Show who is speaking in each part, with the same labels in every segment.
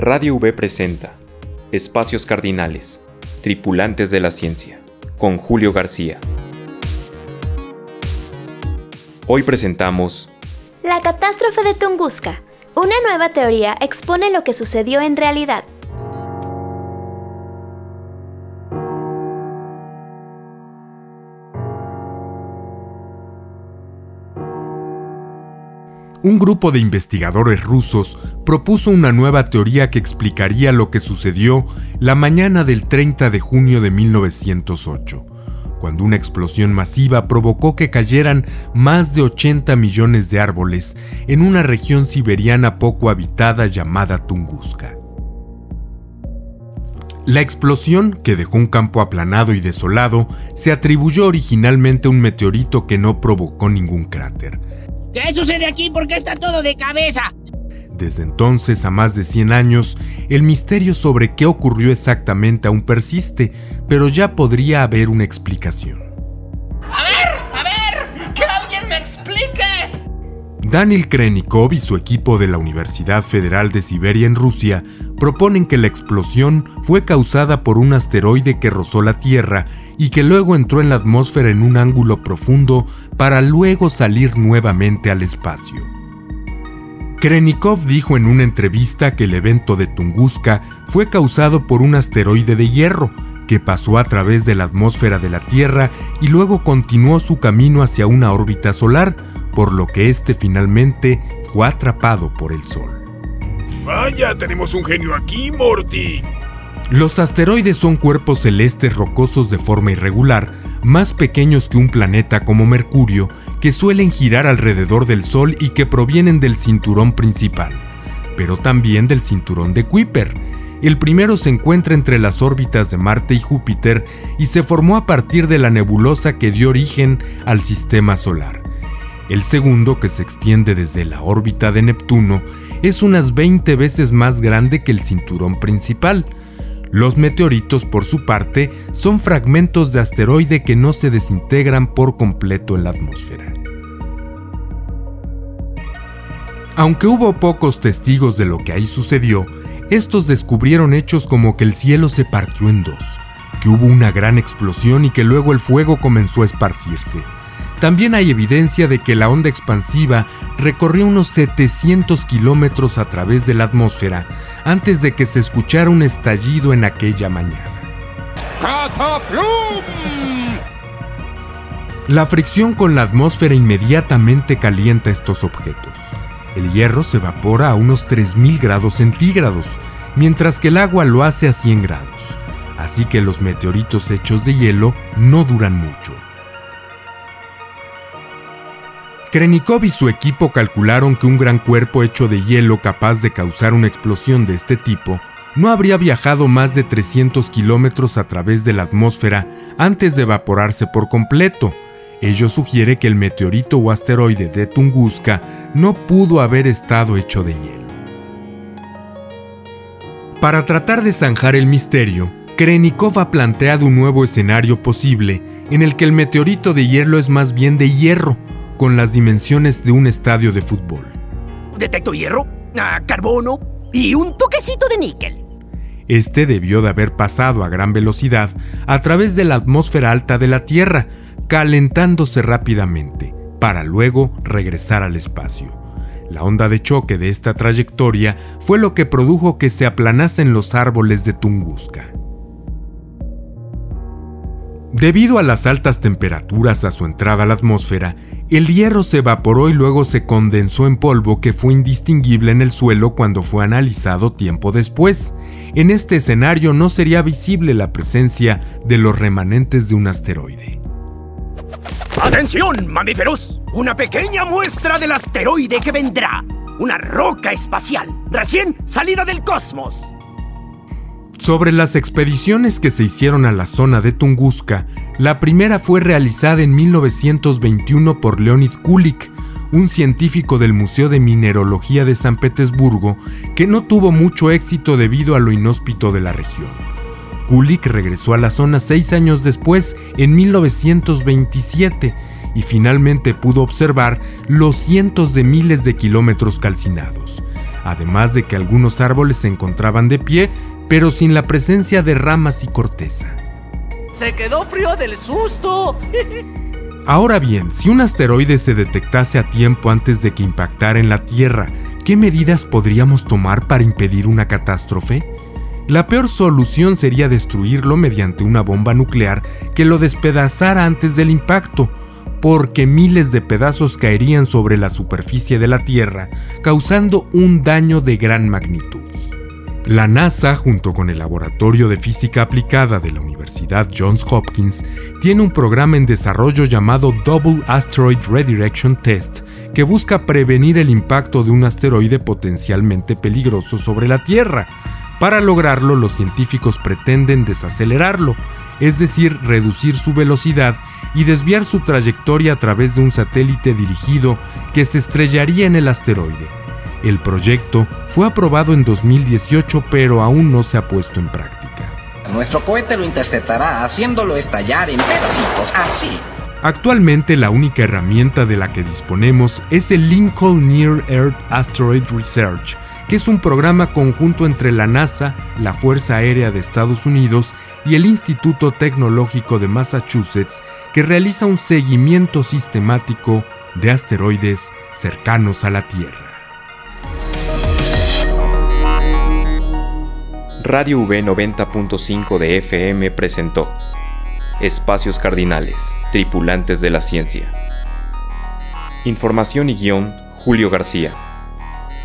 Speaker 1: Radio V presenta Espacios Cardinales, Tripulantes de la Ciencia, con Julio García. Hoy presentamos
Speaker 2: La catástrofe de Tunguska. Una nueva teoría expone lo que sucedió en realidad.
Speaker 3: Un grupo de investigadores rusos propuso una nueva teoría que explicaría lo que sucedió la mañana del 30 de junio de 1908, cuando una explosión masiva provocó que cayeran más de 80 millones de árboles en una región siberiana poco habitada llamada Tunguska. La explosión, que dejó un campo aplanado y desolado, se atribuyó originalmente a un meteorito que no provocó ningún cráter,
Speaker 4: ¿Qué sucede aquí? ¿Por qué está todo de cabeza?
Speaker 3: Desde entonces, a más de 100 años, el misterio sobre qué ocurrió exactamente aún persiste, pero ya podría haber una explicación.
Speaker 4: A ver, a ver, que alguien me explique.
Speaker 3: Daniel Krenikov y su equipo de la Universidad Federal de Siberia en Rusia proponen que la explosión fue causada por un asteroide que rozó la Tierra y que luego entró en la atmósfera en un ángulo profundo para luego salir nuevamente al espacio. Krenikov dijo en una entrevista que el evento de Tunguska fue causado por un asteroide de hierro que pasó a través de la atmósfera de la Tierra y luego continuó su camino hacia una órbita solar, por lo que este finalmente fue atrapado por el Sol.
Speaker 5: Vaya, tenemos un genio aquí, Morty.
Speaker 3: Los asteroides son cuerpos celestes rocosos de forma irregular, más pequeños que un planeta como Mercurio, que suelen girar alrededor del Sol y que provienen del cinturón principal, pero también del cinturón de Kuiper. El primero se encuentra entre las órbitas de Marte y Júpiter y se formó a partir de la nebulosa que dio origen al sistema solar. El segundo, que se extiende desde la órbita de Neptuno, es unas 20 veces más grande que el cinturón principal, los meteoritos, por su parte, son fragmentos de asteroide que no se desintegran por completo en la atmósfera. Aunque hubo pocos testigos de lo que ahí sucedió, estos descubrieron hechos como que el cielo se partió en dos, que hubo una gran explosión y que luego el fuego comenzó a esparcirse. También hay evidencia de que la onda expansiva recorrió unos 700 kilómetros a través de la atmósfera antes de que se escuchara un estallido en aquella mañana. La fricción con la atmósfera inmediatamente calienta estos objetos. El hierro se evapora a unos 3.000 grados centígrados, mientras que el agua lo hace a 100 grados. Así que los meteoritos hechos de hielo no duran mucho. Krenikov y su equipo calcularon que un gran cuerpo hecho de hielo capaz de causar una explosión de este tipo no habría viajado más de 300 kilómetros a través de la atmósfera antes de evaporarse por completo. Ello sugiere que el meteorito o asteroide de Tunguska no pudo haber estado hecho de hielo. Para tratar de zanjar el misterio, Krenikov ha planteado un nuevo escenario posible en el que el meteorito de hielo es más bien de hierro, con las dimensiones de un estadio de fútbol.
Speaker 4: Detecto hierro, ah, carbono y un toquecito de níquel.
Speaker 3: Este debió de haber pasado a gran velocidad a través de la atmósfera alta de la Tierra, calentándose rápidamente, para luego regresar al espacio. La onda de choque de esta trayectoria fue lo que produjo que se aplanasen los árboles de Tunguska. Debido a las altas temperaturas a su entrada a la atmósfera, el hierro se evaporó y luego se condensó en polvo que fue indistinguible en el suelo cuando fue analizado tiempo después. En este escenario no sería visible la presencia de los remanentes de un asteroide.
Speaker 4: ¡Atención, mamíferos! Una pequeña muestra del asteroide que vendrá. Una roca espacial, recién salida del cosmos.
Speaker 3: Sobre las expediciones que se hicieron a la zona de Tunguska, la primera fue realizada en 1921 por Leonid Kulik, un científico del Museo de Mineralogía de San Petersburgo que no tuvo mucho éxito debido a lo inhóspito de la región. Kulik regresó a la zona seis años después, en 1927, y finalmente pudo observar los cientos de miles de kilómetros calcinados, además de que algunos árboles se encontraban de pie, pero sin la presencia de ramas y corteza.
Speaker 6: ¡Se quedó frío del susto!
Speaker 3: Ahora bien, si un asteroide se detectase a tiempo antes de que impactara en la Tierra, ¿qué medidas podríamos tomar para impedir una catástrofe? La peor solución sería destruirlo mediante una bomba nuclear que lo despedazara antes del impacto, porque miles de pedazos caerían sobre la superficie de la Tierra, causando un daño de gran magnitud. La NASA, junto con el Laboratorio de Física Aplicada de la Universidad Johns Hopkins, tiene un programa en desarrollo llamado Double Asteroid Redirection Test, que busca prevenir el impacto de un asteroide potencialmente peligroso sobre la Tierra, para lograrlo, los científicos pretenden desacelerarlo, es decir, reducir su velocidad y desviar su trayectoria a través de un satélite dirigido que se estrellaría en el asteroide. El proyecto fue aprobado en 2018 pero aún no se ha puesto en práctica.
Speaker 7: Nuestro cohete lo interceptará haciéndolo estallar en pedacitos, así.
Speaker 3: Actualmente la única herramienta de la que disponemos es el Lincoln Near Earth Asteroid Research, que es un programa conjunto entre la NASA, la Fuerza Aérea de Estados Unidos y el Instituto Tecnológico de Massachusetts, que realiza un seguimiento sistemático de asteroides cercanos a la Tierra.
Speaker 1: Radio V 90.5 de FM presentó Espacios Cardinales, Tripulantes de la Ciencia. Información y guion, Julio García.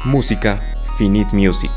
Speaker 1: Música, Finite Music.